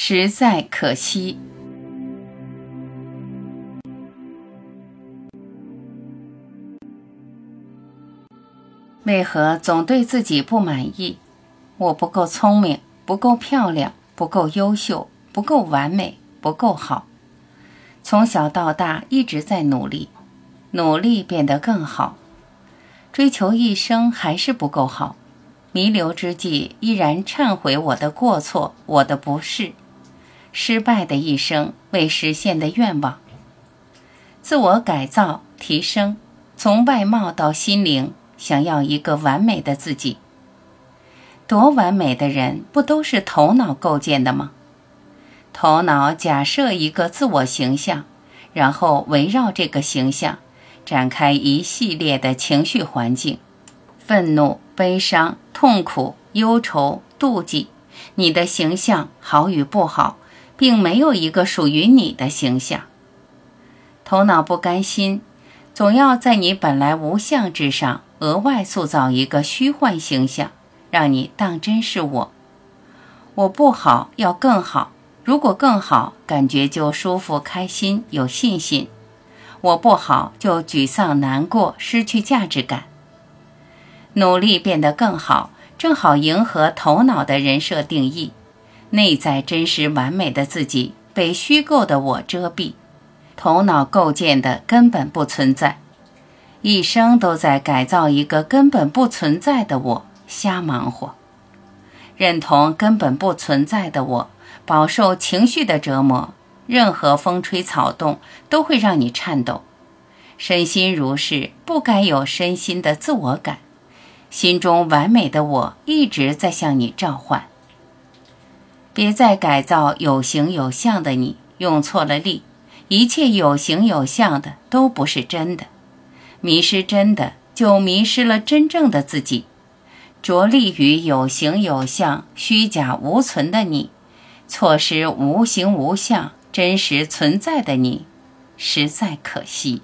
实在可惜。为何总对自己不满意？我不够聪明，不够漂亮，不够优秀，不够完美，不够好。从小到大一直在努力，努力变得更好，追求一生还是不够好。弥留之际，依然忏悔我的过错，我的不是，失败的一生，未实现的愿望。自我改造、提升，从外貌到心灵，想要一个完美的自己。多完美的人，不都是头脑构建的吗？头脑假设一个自我形象，然后围绕这个形象，展开一系列的情绪环境：愤怒、悲伤。痛苦、忧愁、妒忌，你的形象好与不好，并没有一个属于你的形象。头脑不甘心，总要在你本来无相之上额外塑造一个虚幻形象，让你当真是我。我不好，要更好。如果更好，感觉就舒服、开心、有信心；我不好，就沮丧、难过、失去价值感。努力变得更好，正好迎合头脑的人设定义。内在真实完美的自己被虚构的我遮蔽，头脑构建的根本不存在。一生都在改造一个根本不存在的我，瞎忙活。认同根本不存在的我，饱受情绪的折磨。任何风吹草动都会让你颤抖。身心如是，不该有身心的自我感。心中完美的我一直在向你召唤。别再改造有形有相的你，用错了力。一切有形有相的都不是真的，迷失真的，就迷失了真正的自己。着力于有形有相、虚假无存的你，错失无形无相、真实存在的你，实在可惜。